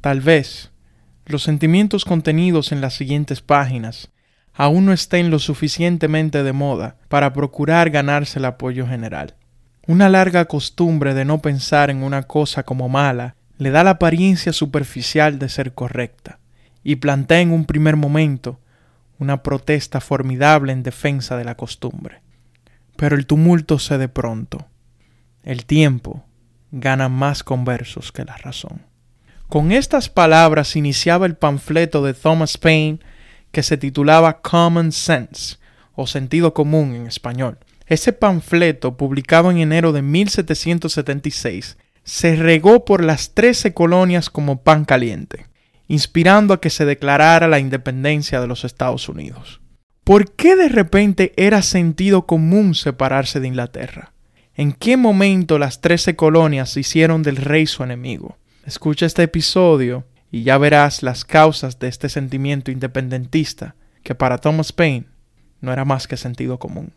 Tal vez los sentimientos contenidos en las siguientes páginas aún no estén lo suficientemente de moda para procurar ganarse el apoyo general. Una larga costumbre de no pensar en una cosa como mala le da la apariencia superficial de ser correcta y plantea en un primer momento una protesta formidable en defensa de la costumbre. Pero el tumulto cede pronto. El tiempo gana más conversos que la razón. Con estas palabras iniciaba el panfleto de Thomas Paine que se titulaba Common Sense, o sentido común en español. Ese panfleto, publicado en enero de 1776, se regó por las trece colonias como pan caliente, inspirando a que se declarara la independencia de los Estados Unidos. ¿Por qué de repente era sentido común separarse de Inglaterra? ¿En qué momento las trece colonias se hicieron del rey su enemigo? Escucha este episodio y ya verás las causas de este sentimiento independentista que para Thomas Paine no era más que sentido común.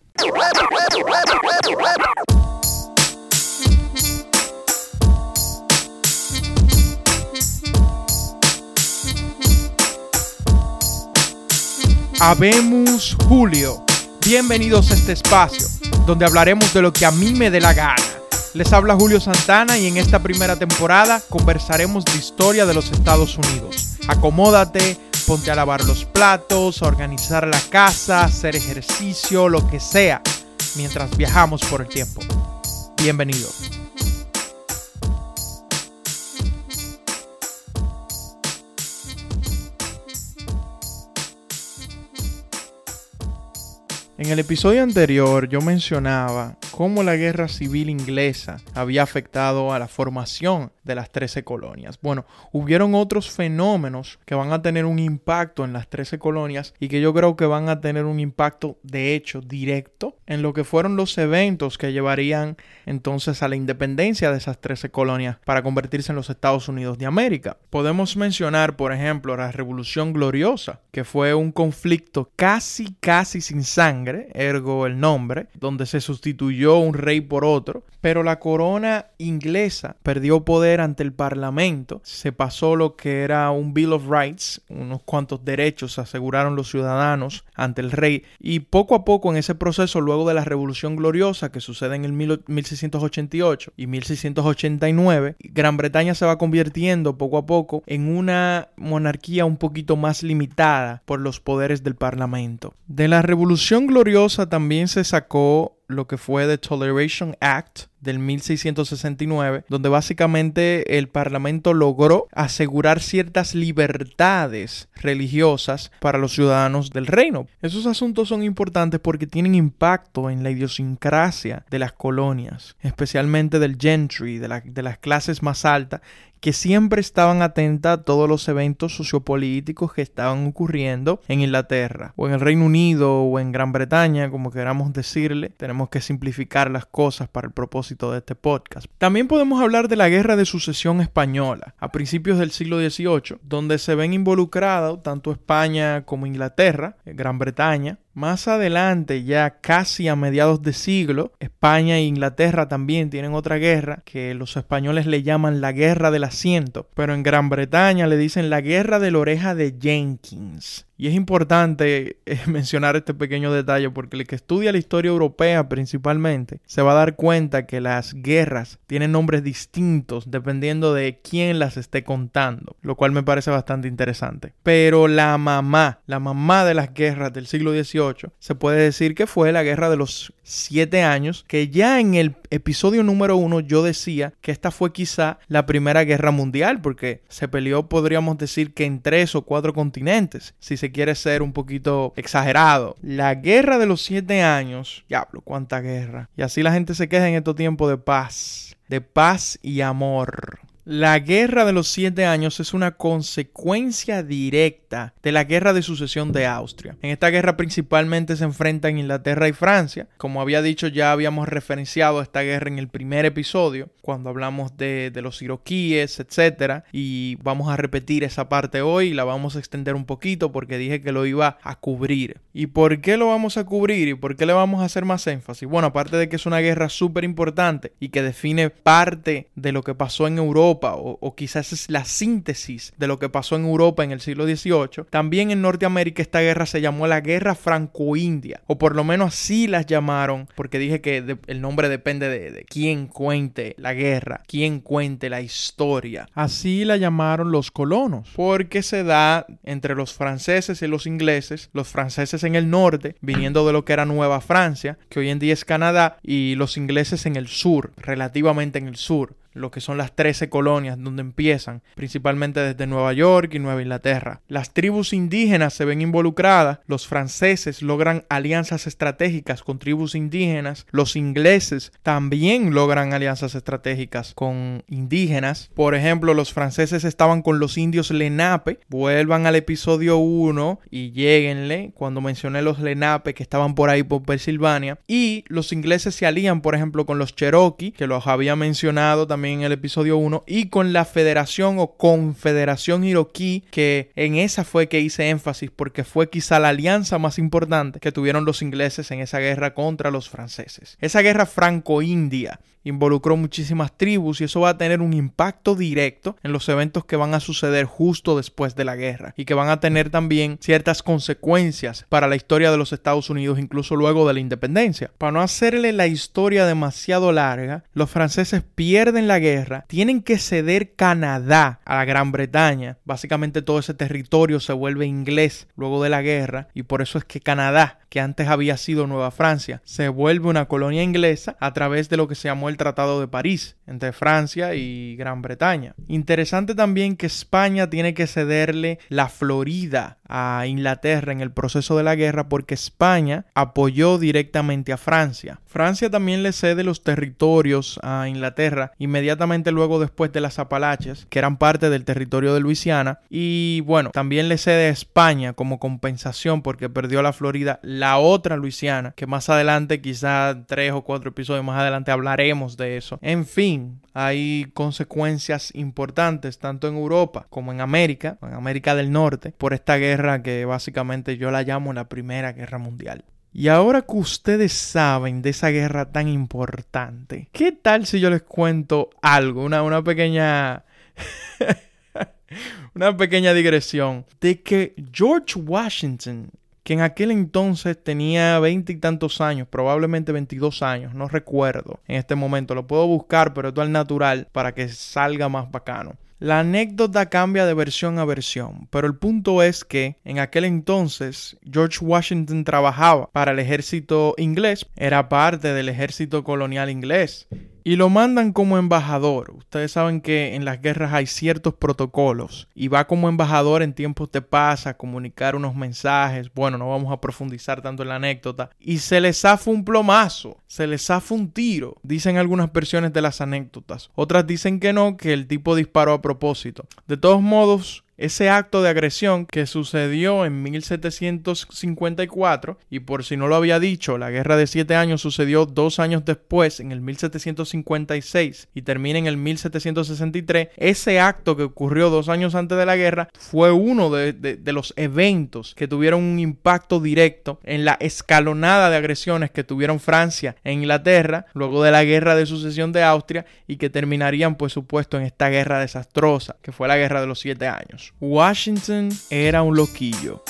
Habemos Julio. Bienvenidos a este espacio, donde hablaremos de lo que a mí me dé la gana les habla Julio Santana y en esta primera temporada conversaremos de historia de los Estados Unidos. Acomódate, ponte a lavar los platos, a organizar la casa, hacer ejercicio, lo que sea, mientras viajamos por el tiempo. Bienvenido. En el episodio anterior yo mencionaba cómo la guerra civil inglesa había afectado a la formación de las 13 colonias. Bueno, hubieron otros fenómenos que van a tener un impacto en las 13 colonias y que yo creo que van a tener un impacto de hecho directo en lo que fueron los eventos que llevarían entonces a la independencia de esas 13 colonias para convertirse en los Estados Unidos de América. Podemos mencionar, por ejemplo, la Revolución Gloriosa, que fue un conflicto casi, casi sin sangre, ergo el nombre, donde se sustituyó un rey por otro, pero la corona inglesa perdió poder ante el parlamento, se pasó lo que era un Bill of Rights, unos cuantos derechos aseguraron los ciudadanos ante el rey, y poco a poco en ese proceso, luego de la Revolución Gloriosa que sucede en el 1688 y 1689, Gran Bretaña se va convirtiendo poco a poco en una monarquía un poquito más limitada por los poderes del parlamento. De la Revolución Gloriosa también se sacó lo que fue The Toleration Act del 1669, donde básicamente el Parlamento logró asegurar ciertas libertades religiosas para los ciudadanos del reino. Esos asuntos son importantes porque tienen impacto en la idiosincrasia de las colonias, especialmente del gentry, de, de las clases más altas, que siempre estaban atentas a todos los eventos sociopolíticos que estaban ocurriendo en Inglaterra o en el Reino Unido o en Gran Bretaña, como queramos decirle. Tenemos que simplificar las cosas para el propósito de este podcast. También podemos hablar de la Guerra de Sucesión Española a principios del siglo XVIII, donde se ven involucrados tanto España como Inglaterra, Gran Bretaña, más adelante, ya casi a mediados de siglo, España e Inglaterra también tienen otra guerra que los españoles le llaman la guerra del asiento, pero en Gran Bretaña le dicen la guerra de la oreja de Jenkins. Y es importante eh, mencionar este pequeño detalle porque el que estudia la historia europea principalmente se va a dar cuenta que las guerras tienen nombres distintos dependiendo de quién las esté contando, lo cual me parece bastante interesante. Pero la mamá, la mamá de las guerras del siglo XVIII, se puede decir que fue la guerra de los siete años, que ya en el episodio número uno yo decía que esta fue quizá la primera guerra mundial porque se peleó, podríamos decir que en tres o cuatro continentes, si se quiere ser un poquito exagerado. La guerra de los siete años, diablo, cuánta guerra. Y así la gente se queja en estos tiempos de paz, de paz y amor. La guerra de los siete años es una consecuencia directa de la guerra de sucesión de Austria. En esta guerra principalmente se enfrentan Inglaterra y Francia. Como había dicho, ya habíamos referenciado esta guerra en el primer episodio, cuando hablamos de, los iroquíes, etc. Y vamos a repetir esa parte hoy y la vamos a extender un poquito porque dije que lo iba a cubrir. ¿Y por qué lo vamos a cubrir y por qué le vamos a hacer más énfasis? Bueno, aparte de que es una guerra súper importante y que define parte de lo que pasó en Europa, Europa, o, quizás es la síntesis de lo que pasó en Europa en el siglo XVIII, también en Norteamérica esta guerra se llamó la Guerra Franco-India, o por lo menos así las llamaron, porque dije que el nombre depende de, de quién cuente la guerra, quién cuente la historia. Así la llamaron los colonos, porque se da entre los franceses y los ingleses, los franceses en el norte, viniendo de lo que era Nueva Francia, que hoy en día es Canadá, y los ingleses en el sur, relativamente en el sur lo que son las 13 colonias donde empiezan, principalmente desde Nueva York y Nueva Inglaterra. Las tribus indígenas se ven involucradas, los franceses logran alianzas estratégicas con tribus indígenas, los ingleses también logran alianzas estratégicas con indígenas. Por ejemplo, los franceses estaban con los indios Lenape, vuelvan al episodio 1 y lleguenle cuando mencioné los Lenape que estaban por ahí por Pensilvania, y los ingleses se alían, por ejemplo, con los Cherokee, que los había mencionado también en el episodio 1, y con la Federación o Confederación Iroquí, que en esa fue que hice énfasis porque fue quizá la alianza más importante que tuvieron los ingleses en esa guerra contra los franceses. Esa guerra franco-india involucró muchísimas tribus y eso va a tener un impacto directo en los eventos que van a suceder justo después de la guerra y que van a tener también ciertas consecuencias para la historia de los Estados Unidos incluso luego de la independencia. Para no hacerle la historia demasiado larga, los franceses pierden la guerra, tienen que ceder Canadá a la Gran Bretaña. Básicamente todo ese territorio se vuelve inglés luego de la guerra y por eso es que Canadá que antes había sido Nueva Francia, se vuelve una colonia inglesa a través de lo que se llamó el Tratado de París entre Francia y Gran Bretaña. Interesante también que España tiene que cederle la Florida a Inglaterra en el proceso de la guerra porque España apoyó directamente a Francia. Francia también le cede los territorios a Inglaterra inmediatamente luego después de las Apalaches, que eran parte del territorio de Luisiana, y bueno, también le cede a España como compensación porque perdió la Florida la otra Luisiana, que más adelante, quizá tres o cuatro episodios más adelante hablaremos de eso. En fin, hay consecuencias importantes tanto en Europa como en América, en América del Norte, por esta guerra que básicamente yo la llamo la Primera Guerra Mundial. Y ahora que ustedes saben de esa guerra tan importante, ¿qué tal si yo les cuento algo? Una, una pequeña... una pequeña digresión de que George Washington, que en aquel entonces tenía veinte y tantos años, probablemente 22 años, no recuerdo en este momento, lo puedo buscar, pero esto al natural para que salga más bacano. La anécdota cambia de versión a versión, pero el punto es que en aquel entonces George Washington trabajaba para el ejército inglés, era parte del ejército colonial inglés y lo mandan como embajador. Ustedes saben que en las guerras hay ciertos protocolos y va como embajador en tiempos de paz a comunicar unos mensajes. Bueno, no vamos a profundizar tanto en la anécdota. Y se le zafa un plomazo, se le zafa un tiro, dicen algunas versiones de las anécdotas. Otras dicen que no, que el tipo disparó a propósito. De todos modos, ese acto de agresión que sucedió en 1754, y por si no lo había dicho, la guerra de siete años sucedió dos años después, en el 1756, y termina en el 1763, ese acto que ocurrió dos años antes de la guerra fue uno de, los eventos que tuvieron un impacto directo en la escalonada de agresiones que tuvieron Francia e Inglaterra luego de la guerra de sucesión de Austria y que terminarían, por supuesto, en esta guerra desastrosa, que fue la guerra de los siete años. Washington era un loquillo.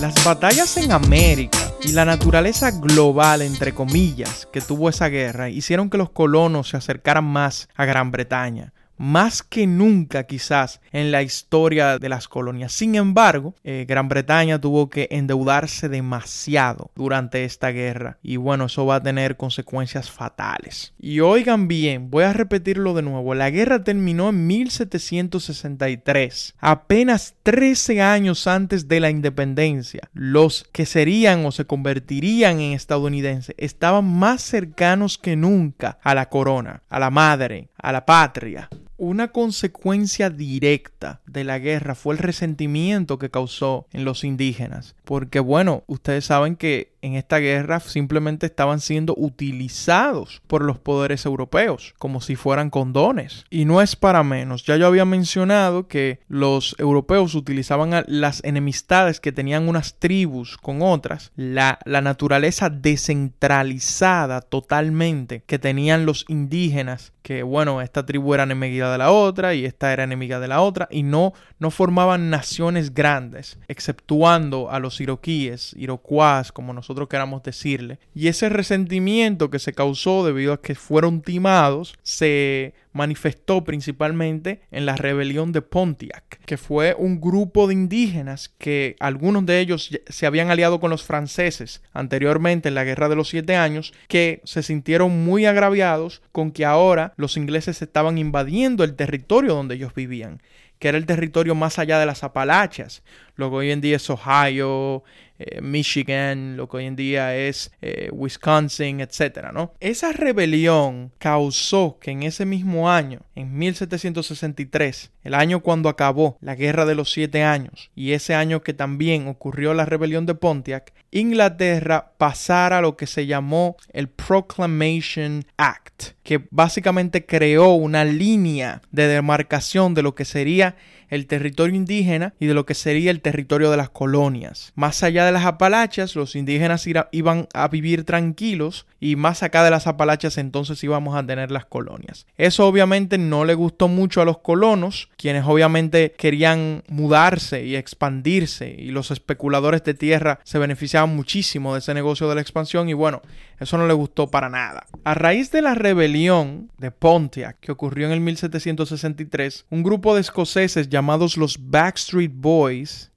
Las batallas en América y la naturaleza global, entre comillas, que tuvo esa guerra hicieron que los colonos se acercaran más a Gran Bretaña más que nunca quizás en la historia de las colonias. Sin embargo, eh, Gran Bretaña tuvo que endeudarse demasiado durante esta guerra y bueno, eso va a tener consecuencias fatales. Y oigan bien, voy a repetirlo de nuevo, la guerra terminó en 1763, apenas 13 años antes de la independencia. Los que serían o se convertirían en estadounidenses estaban más cercanos que nunca a la corona, a la madre, a la patria. Una consecuencia directa de la guerra fue el resentimiento que causó en los indígenas, porque bueno, ustedes saben que en esta guerra simplemente estaban siendo utilizados por los poderes europeos como si fueran condones. Y no es para menos, ya yo había mencionado que los europeos utilizaban las enemistades que tenían unas tribus con otras, la, la naturaleza descentralizada totalmente que tenían los indígenas, que bueno, esta tribu era enemiga de la otra y esta era enemiga de la otra y no, no formaban naciones grandes, exceptuando a los iroquíes, iroquois, como nosotros queramos decirle. Y ese resentimiento que se causó debido a que fueron timados se manifestó principalmente en la rebelión de Pontiac, que fue un grupo de indígenas que algunos de ellos se habían aliado con los franceses anteriormente en la Guerra de los Siete Años, que se sintieron muy agraviados con que ahora los ingleses estaban invadiendo el territorio donde ellos vivían que era el territorio más allá de las Apalaches, lo que hoy en día es Ohio, eh, Michigan, lo que hoy en día es eh, Wisconsin, etc. ¿no? Esa rebelión causó que en ese mismo año, en 1763, el año cuando acabó la Guerra de los Siete Años, y ese año que también ocurrió la rebelión de Pontiac, Inglaterra pasara lo que se llamó el Proclamation Act, que básicamente creó una línea de demarcación de lo que sería el territorio indígena y de lo que sería el territorio de las colonias. Más allá de las Apalaches, los indígenas iban a vivir tranquilos y más acá de las Apalaches entonces íbamos a tener las colonias. Eso obviamente no le gustó mucho a los colonos, quienes obviamente querían mudarse y expandirse y los especuladores de tierra se beneficiaban muchísimo de ese negocio de la expansión y bueno, eso no le gustó para nada. A raíz de la rebelión de Pontiac que ocurrió en el 1763, un grupo de escoceses llamados los Backstreet Boys,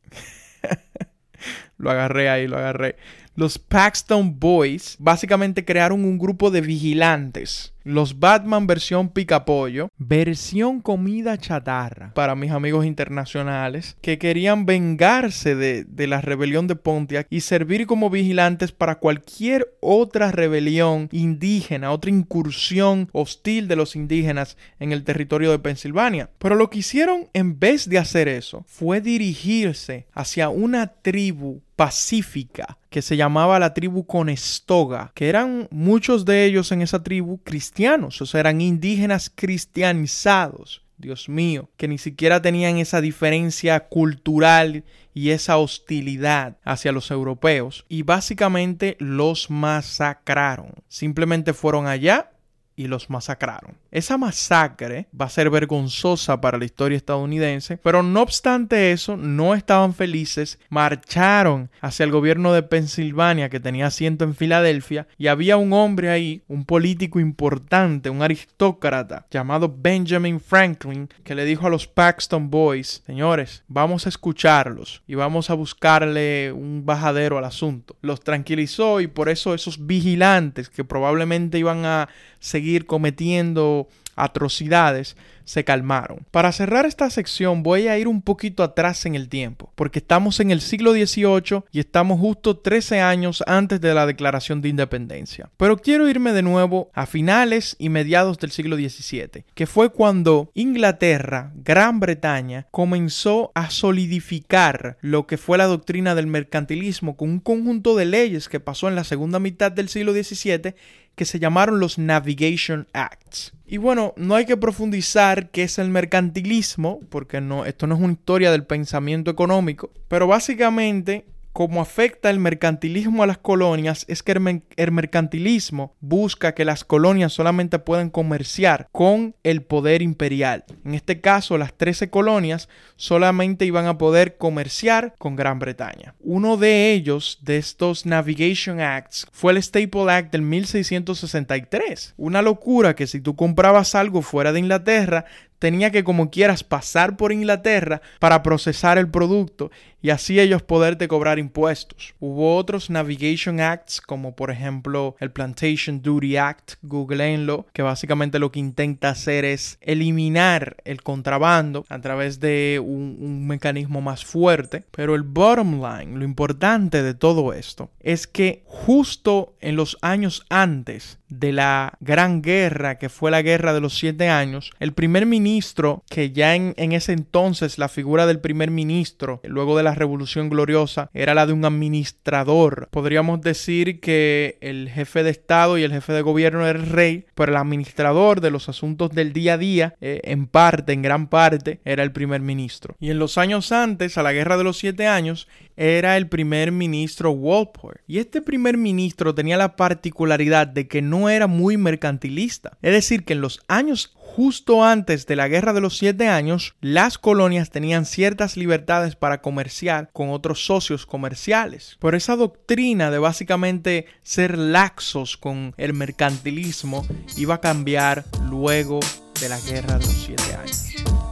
lo agarré ahí, lo agarré, los Paxton Boys básicamente crearon un grupo de vigilantes los Batman versión picapollo, versión comida chatarra para mis amigos internacionales que querían vengarse de, de, la rebelión de Pontiac y servir como vigilantes para cualquier otra rebelión indígena, otra incursión hostil de los indígenas en el territorio de Pensilvania. Pero lo que hicieron en vez de hacer eso fue dirigirse hacia una tribu pacífica que se llamaba la tribu Conestoga, que eran muchos de ellos en esa tribu cristianos, o sea, eran indígenas cristianizados. Dios mío, que ni siquiera tenían esa diferencia cultural y esa hostilidad hacia los europeos y básicamente los masacraron. Simplemente fueron allá y los masacraron. Esa masacre va a ser vergonzosa para la historia estadounidense, pero no obstante eso, no estaban felices, marcharon hacia el gobierno de Pensilvania que tenía asiento en Filadelfia y había un hombre ahí, un político importante, un aristócrata llamado Benjamin Franklin, que le dijo a los Paxton Boys, señores, vamos a escucharlos y vamos a buscarle un bajadero al asunto. Los tranquilizó y por eso esos vigilantes que probablemente iban a seguir cometiendo atrocidades se calmaron. Para cerrar esta sección voy a ir un poquito atrás en el tiempo, porque estamos en el siglo XVIII y estamos justo 13 años antes de la Declaración de Independencia. Pero quiero irme de nuevo a finales y mediados del siglo XVII, que fue cuando Inglaterra, Gran Bretaña, comenzó a solidificar lo que fue la doctrina del mercantilismo con un conjunto de leyes que pasó en la segunda mitad del siglo XVII que se llamaron los Navigation Acts. Y bueno, no hay que profundizar qué es el mercantilismo, porque no, esto no es una historia del pensamiento económico, pero básicamente como afecta el mercantilismo a las colonias es que el, mercantilismo busca que las colonias solamente puedan comerciar con el poder imperial. En este caso, las 13 colonias solamente iban a poder comerciar con Gran Bretaña. Uno de ellos, de estos Navigation Acts, fue el Staple Act del 1663. Una locura que si tú comprabas algo fuera de Inglaterra, tenía que como quieras pasar por Inglaterra para procesar el producto y así ellos poderte cobrar impuestos. Hubo otros Navigation Acts como por ejemplo el Plantation Duty Act, googleenlo, que básicamente lo que intenta hacer es eliminar el contrabando a través de un, un mecanismo más fuerte. Pero el bottom line, lo importante de todo esto, es que justo en los años antes de la gran guerra que fue la guerra de los siete años, el primer ministro, que ya en, en, ese entonces la figura del primer ministro, luego de la Revolución Gloriosa, era la de un administrador. Podríamos decir que el jefe de Estado y el jefe de gobierno era el rey, pero el administrador de los asuntos del día a día, eh, en parte, en gran parte, era el primer ministro. Y en los años antes, a la guerra de los siete años, era el primer ministro Walpole. Y este primer ministro tenía la particularidad de que no era muy mercantilista. Es decir, que en los años justo antes de la Guerra de los Siete Años, las colonias tenían ciertas libertades para comerciar con otros socios comerciales. Por esa doctrina de básicamente ser laxos con el mercantilismo iba a cambiar luego de la Guerra de los Siete Años.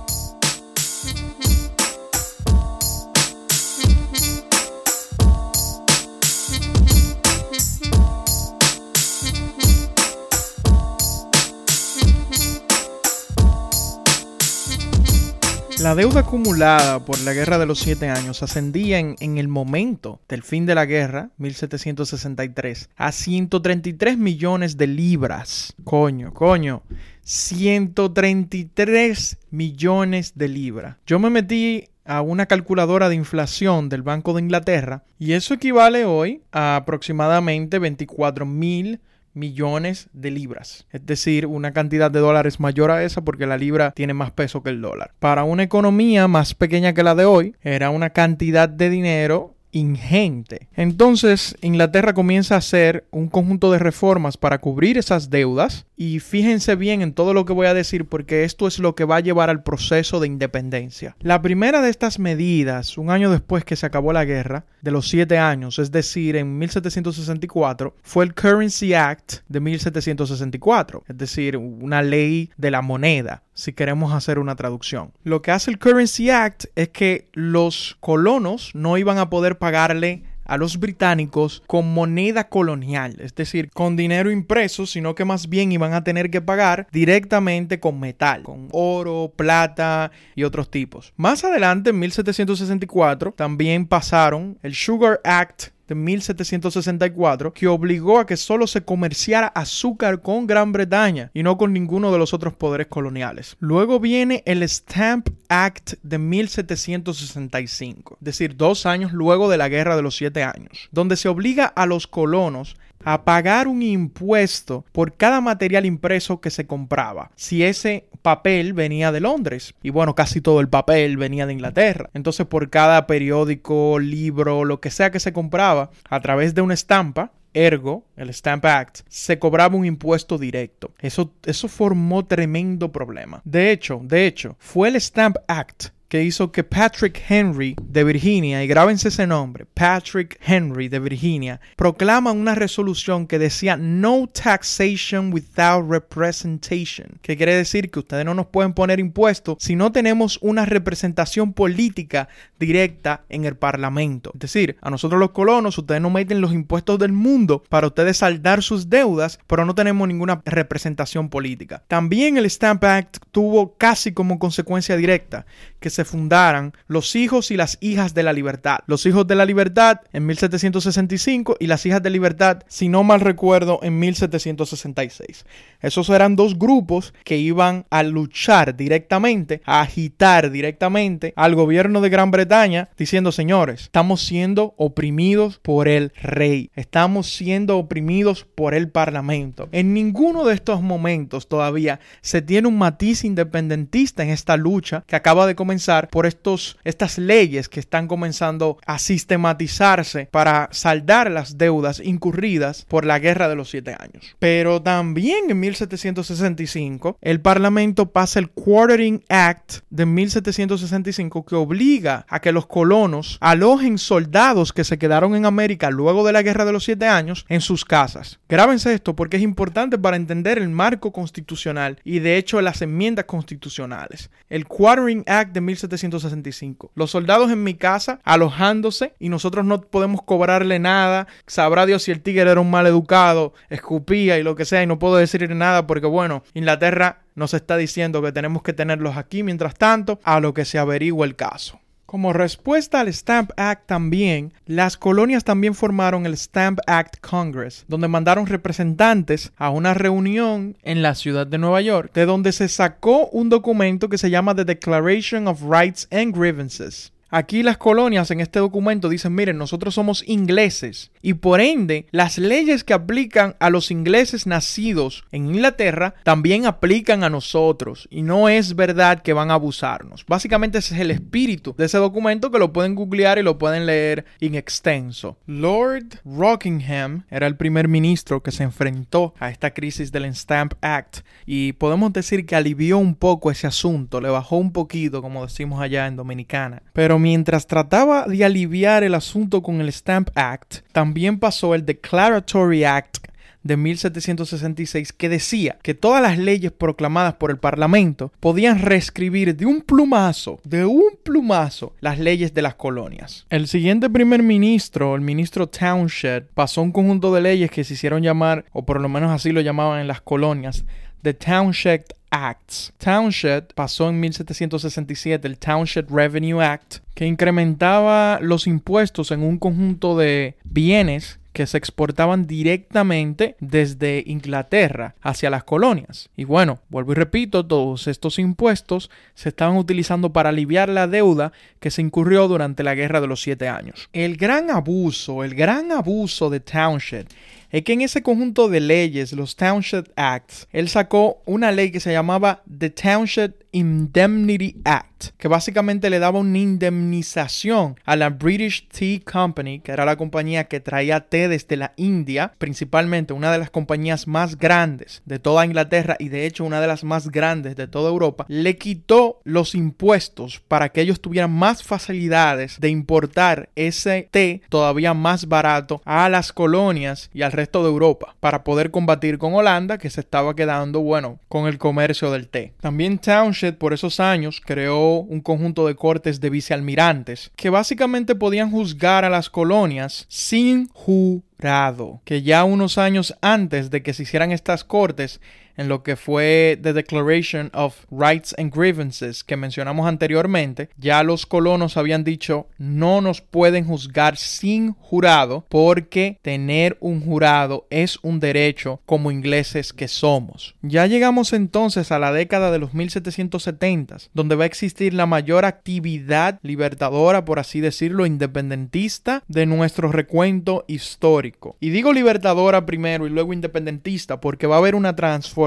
La deuda acumulada por la Guerra de los Siete Años ascendía en, el momento del fin de la guerra, 1763, a 133 millones de libras. Coño, coño. 133 millones de libras. Yo me metí a una calculadora de inflación del Banco de Inglaterra y eso equivale hoy a aproximadamente 24 mil millones de libras, es decir, una cantidad de dólares mayor a esa porque la libra tiene más peso que el dólar. Para una economía más pequeña que la de hoy, era una cantidad de dinero ingente. Entonces, Inglaterra comienza a hacer un conjunto de reformas para cubrir esas deudas y fíjense bien en todo lo que voy a decir porque esto es lo que va a llevar al proceso de independencia. La primera de estas medidas, un año después que se acabó la guerra, de los siete años, es decir, en 1764, fue el Currency Act de 1764, es decir, una ley de la moneda si queremos hacer una traducción. Lo que hace el Currency Act es que los colonos no iban a poder pagarle a los británicos con moneda colonial, es decir, con dinero impreso, sino que más bien iban a tener que pagar directamente con metal, con oro, plata y otros tipos. Más adelante, en 1764, también pasaron el Sugar Act de 1764 que obligó a que solo se comerciara azúcar con Gran Bretaña y no con ninguno de los otros poderes coloniales. Luego viene el Stamp Act de 1765, es decir, dos años luego de la Guerra de los Siete Años, donde se obliga a los colonos a pagar un impuesto por cada material impreso que se compraba, si ese papel venía de Londres. Y bueno, casi todo el papel venía de Inglaterra. Entonces, por cada periódico, libro, lo que sea que se compraba, a través de una estampa, ergo, el Stamp Act, se cobraba un impuesto directo. Eso, eso formó tremendo problema. De hecho, de hecho, fue el Stamp Act que hizo que Patrick Henry de Virginia, y grábense ese nombre, Patrick Henry de Virginia, proclama una resolución que decía no taxation without representation, que quiere decir que ustedes no nos pueden poner impuestos si no tenemos una representación política directa en el Parlamento. Es decir, a nosotros los colonos, ustedes no meten los impuestos del mundo para ustedes saldar sus deudas, pero no tenemos ninguna representación política. También el Stamp Act tuvo casi como consecuencia directa que se fundaran los hijos y las hijas de la libertad. Los hijos de la libertad en 1765 y las hijas de libertad, si no mal recuerdo, en 1766. Esos eran dos grupos que iban a luchar directamente, a agitar directamente al gobierno de Gran Bretaña diciendo, señores, estamos siendo oprimidos por el rey, estamos siendo oprimidos por el parlamento. En ninguno de estos momentos todavía se tiene un matiz independentista en esta lucha que acaba de comenzar por estos, estas leyes que están comenzando a sistematizarse para saldar las deudas incurridas por la guerra de los siete años. Pero también en 1765 el Parlamento pasa el Quartering Act de 1765 que obliga a que los colonos alojen soldados que se quedaron en América luego de la guerra de los siete años en sus casas. Grábense esto porque es importante para entender el marco constitucional y de hecho las enmiendas constitucionales. El Quartering Act de 1765 1765. Los soldados en mi casa alojándose y nosotros no podemos cobrarle nada. Sabrá Dios si el tigre era un mal educado, escupía y lo que sea y no puedo decirle nada porque bueno, Inglaterra nos está diciendo que tenemos que tenerlos aquí mientras tanto a lo que se averigua el caso. Como respuesta al Stamp Act también, las colonias también formaron el Stamp Act Congress, donde mandaron representantes a una reunión en la ciudad de Nueva York, de donde se sacó un documento que se llama The Declaration of Rights and Grievances. Aquí las colonias en este documento dicen, miren, nosotros somos ingleses y por ende las leyes que aplican a los ingleses nacidos en Inglaterra también aplican a nosotros y no es verdad que van a abusarnos. Básicamente ese es el espíritu de ese documento que lo pueden googlear y lo pueden leer en extenso. Lord Rockingham era el primer ministro que se enfrentó a esta crisis del Stamp Act y podemos decir que alivió un poco ese asunto, le bajó un poquito como decimos allá en Dominicana. Pero mientras trataba de aliviar el asunto con el Stamp Act, también pasó el Declaratory Act de 1766 que decía que todas las leyes proclamadas por el Parlamento podían reescribir de un plumazo, de un plumazo, las leyes de las colonias. El siguiente primer ministro, el ministro Townshend, pasó un conjunto de leyes que se hicieron llamar, o por lo menos así lo llamaban en las colonias, The Townshend Acts. Townshend pasó en 1767 el Townshend Revenue Act, que incrementaba los impuestos en un conjunto de bienes que se exportaban directamente desde Inglaterra hacia las colonias. Y bueno, vuelvo y repito, todos estos impuestos se estaban utilizando para aliviar la deuda que se incurrió durante la Guerra de los Siete Años. El gran abuso, el gran abuso de Townshend es que en ese conjunto de leyes, los Townshend Acts, él sacó una ley que se llamaba The Townshend Indemnity Act, que básicamente le daba una indemnización a la British Tea Company, que era la compañía que traía té desde la India, principalmente una de las compañías más grandes de toda Inglaterra y de hecho una de las más grandes de toda Europa, le quitó los impuestos para que ellos tuvieran más facilidades de importar ese té todavía más barato a las colonias y al resto de Europa para poder combatir con Holanda que se estaba quedando, bueno, con el comercio del té. También Townshend por esos años creó un conjunto de cortes de vicealmirantes que básicamente podían juzgar a las colonias sin jurado, que ya unos años antes de que se hicieran estas cortes en lo que fue The Declaration of Rights and Grievances que mencionamos anteriormente, ya los colonos habían dicho no nos pueden juzgar sin jurado porque tener un jurado es un derecho como ingleses que somos. Ya llegamos entonces a la década de los 1770, donde va a existir la mayor actividad libertadora, por así decirlo, independentista de nuestro recuento histórico. Y digo libertadora primero y luego independentista porque va a haber una transformación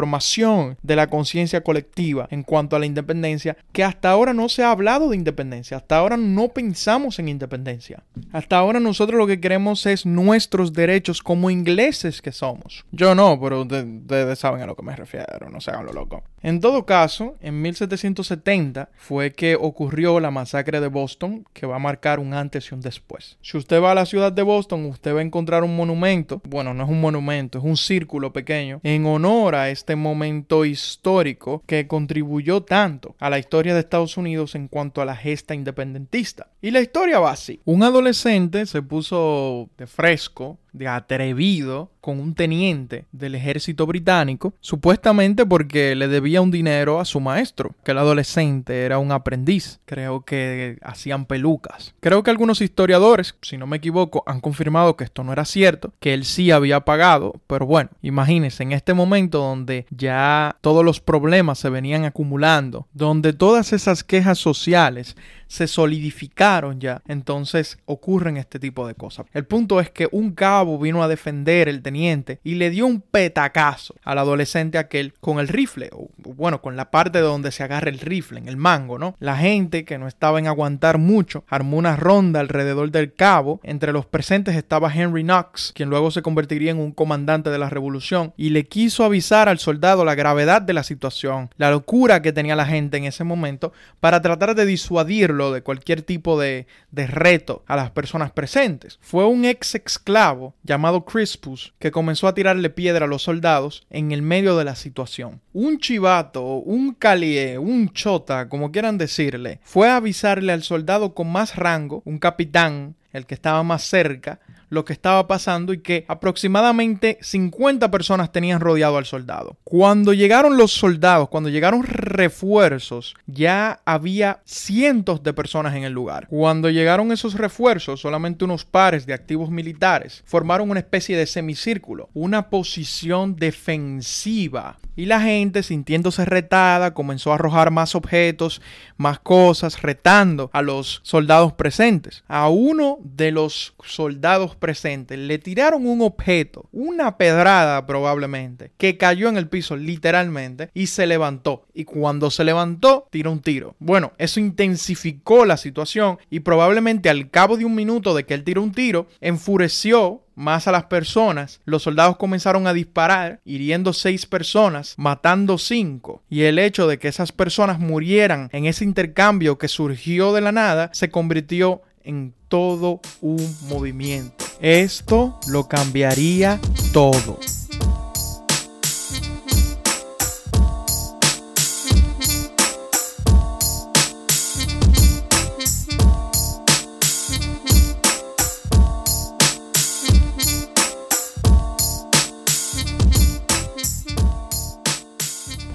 de la conciencia colectiva en cuanto a la independencia, que hasta ahora no se ha hablado de independencia, hasta ahora no pensamos en independencia. Hasta ahora nosotros lo que queremos es nuestros derechos como ingleses que somos. Yo no, pero ustedes saben a lo que me refiero, no se hagan lo loco. En todo caso, en 1770 fue que ocurrió la masacre de Boston, que va a marcar un antes y un después. Si usted va a la ciudad de Boston, usted va a encontrar un monumento, bueno, no es un monumento, es un círculo pequeño, en honor a este momento histórico que contribuyó tanto a la historia de Estados Unidos en cuanto a la gesta independentista. Y la historia va así. Un adolescente se puso de fresco de atrevido con un teniente del ejército británico, supuestamente porque le debía un dinero a su maestro, que el adolescente era un aprendiz. Creo que hacían pelucas. Creo que algunos historiadores, si no me equivoco, han confirmado que esto no era cierto, que él sí había pagado, pero bueno, imagínense en este momento donde ya todos los problemas se venían acumulando, donde todas esas quejas sociales se solidificaron ya, entonces ocurren este tipo de cosas. El punto es que un cabo vino a defender el teniente y le dio un petacazo al adolescente aquel con el rifle, bueno, con la parte de donde se agarra el rifle, en el mango, ¿no? La gente que no estaba en aguantar mucho armó una ronda alrededor del cabo. Entre los presentes estaba Henry Knox, quien luego se convertiría en un comandante de la revolución, y le quiso avisar al soldado la gravedad de la situación, la locura que tenía la gente en ese momento, para tratar de disuadirlo de cualquier tipo de, de reto a las personas presentes. Fue un ex esclavo llamado Crispus que comenzó a tirarle piedra a los soldados en el medio de la situación. Un chivato, un calié, un chota, como quieran decirle, fue a avisarle al soldado con más rango, un capitán, el que estaba más cerca, lo que estaba pasando y que aproximadamente 50 personas tenían rodeado al soldado. Cuando llegaron los soldados, cuando llegaron refuerzos, ya había cientos de personas en el lugar. Cuando llegaron esos refuerzos, solamente unos pares de activos militares formaron una especie de semicírculo, una posición defensiva. Y la gente, sintiéndose retada, comenzó a arrojar más objetos, más cosas, retando a los soldados presentes. A uno de los soldados presentes le tiraron un objeto, una pedrada probablemente, que cayó en el piso literalmente y se levantó. Y cuando se levantó, tiró un tiro. Bueno, eso intensificó la situación y probablemente al cabo de un minuto de que él tiró un tiro, enfureció más a las personas, los soldados comenzaron a disparar, hiriendo seis personas, matando cinco. Y el hecho de que esas personas murieran en ese intercambio que surgió de la nada se convirtió en todo un movimiento. Esto lo cambiaría todo.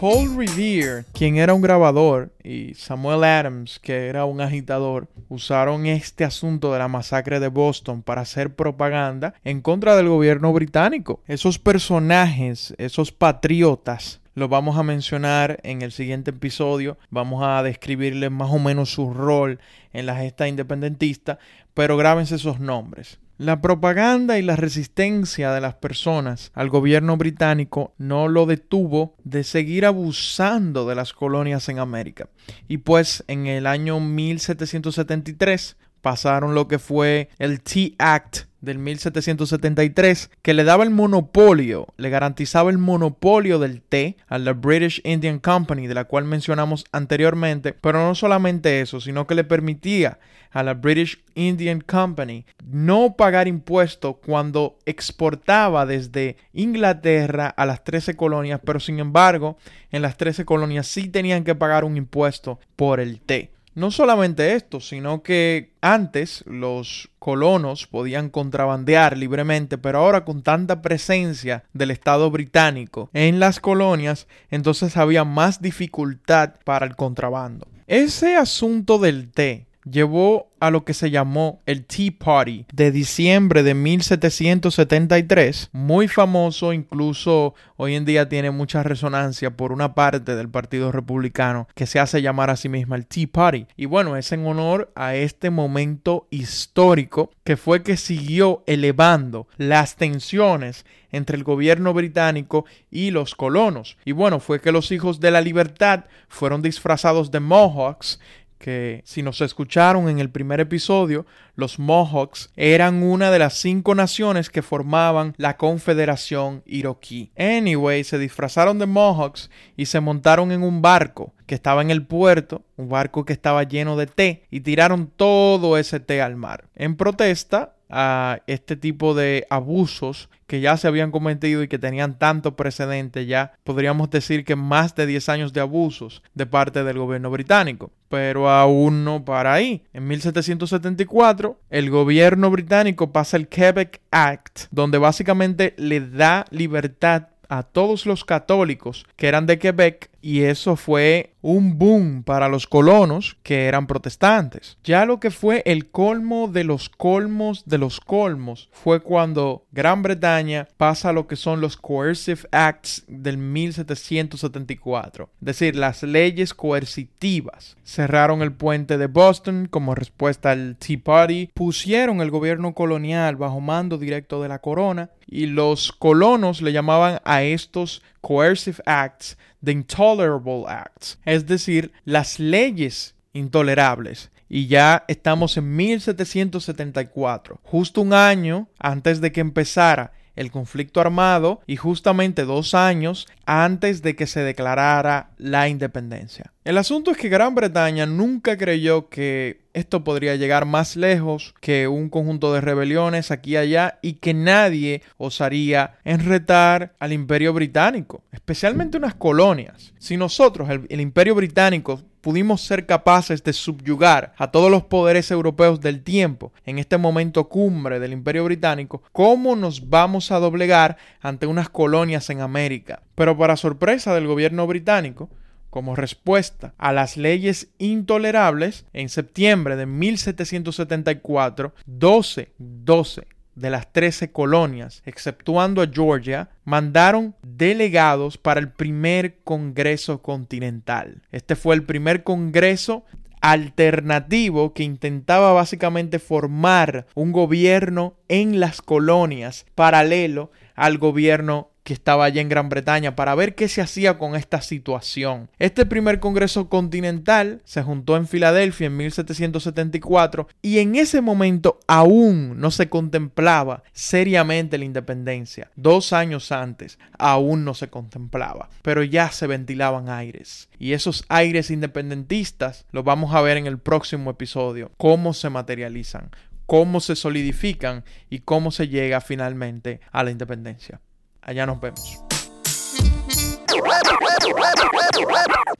Paul Revere, quien era un grabador, y Samuel Adams, que era un agitador, usaron este asunto de la masacre de Boston para hacer propaganda en contra del gobierno británico. Esos personajes, esos patriotas, los vamos a mencionar en el siguiente episodio. Vamos a describirles más o menos su rol en la gesta independentista, pero grábense esos nombres. La propaganda y la resistencia de las personas al gobierno británico no lo detuvo de seguir abusando de las colonias en América. Y pues en el año 1773 pasaron lo que fue el Tea Act del 1773 que le daba el monopolio, le garantizaba el monopolio del té a la British Indian Company, de la cual mencionamos anteriormente, pero no solamente eso, sino que le permitía a la British Indian Company no pagar impuestos cuando exportaba desde Inglaterra a las 13 colonias, pero sin embargo, en las 13 colonias sí tenían que pagar un impuesto por el té. No solamente esto, sino que antes los colonos podían contrabandear libremente, pero ahora con tanta presencia del Estado británico en las colonias, entonces había más dificultad para el contrabando. Ese asunto del té llevó a lo que se llamó el Tea Party de diciembre de 1773, muy famoso, incluso hoy en día tiene mucha resonancia por una parte del Partido Republicano que se hace llamar a sí misma el Tea Party. Y bueno, es en honor a este momento histórico que fue que siguió elevando las tensiones entre el gobierno británico y los colonos. Y bueno, fue que los hijos de la libertad fueron disfrazados de Mohawks que si nos escucharon en el primer episodio, los Mohawks eran una de las cinco naciones que formaban la Confederación Iroquí. Anyway, se disfrazaron de Mohawks y se montaron en un barco que estaba en el puerto, un barco que estaba lleno de té, y tiraron todo ese té al mar. En protesta a este tipo de abusos que ya se habían cometido y que tenían tanto precedente, ya podríamos decir que más de 10 años de abusos de parte del gobierno británico. Pero aún no para ahí. En 1774, el gobierno británico pasa el Quebec Act, donde básicamente le da libertad a todos los católicos que eran de Quebec y eso fue un boom para los colonos que eran protestantes. Ya lo que fue el colmo de los colmos de los colmos fue cuando Gran Bretaña pasa lo que son los Coercive Acts del 1774, es decir, las leyes coercitivas. Cerraron el puente de Boston como respuesta al Tea Party, pusieron el gobierno colonial bajo mando directo de la corona y los colonos le llamaban a estos Coercive Acts the Intolerable Acts, es decir, las leyes intolerables. Y ya estamos en 1774, justo un año antes de que empezara el conflicto armado y justamente dos años antes de que se declarara la independencia. El asunto es que Gran Bretaña nunca creyó que esto podría llegar más lejos que un conjunto de rebeliones aquí y allá y que nadie osaría enretar al imperio británico, especialmente unas colonias. Si nosotros, el, el imperio británico, pudimos ser capaces de subyugar a todos los poderes europeos del tiempo en este momento cumbre del Imperio Británico, ¿cómo nos vamos a doblegar ante unas colonias en América? Pero para sorpresa del gobierno británico, como respuesta a las leyes intolerables, en septiembre de 1774, 12, 12 de las 13 colonias, exceptuando a Georgia, mandaron delegados para el primer Congreso Continental. Este fue el primer Congreso alternativo que intentaba básicamente formar un gobierno en las colonias paralelo al gobierno que estaba allá en Gran Bretaña para ver qué se hacía con esta situación. Este primer Congreso Continental se juntó en Filadelfia en 1774 y en ese momento aún no se contemplaba seriamente la independencia. Dos años antes aún no se contemplaba, pero ya se ventilaban aires. Y esos aires independentistas los vamos a ver en el próximo episodio, cómo se materializan, cómo se solidifican y cómo se llega finalmente a la independencia. Allá nos vemos.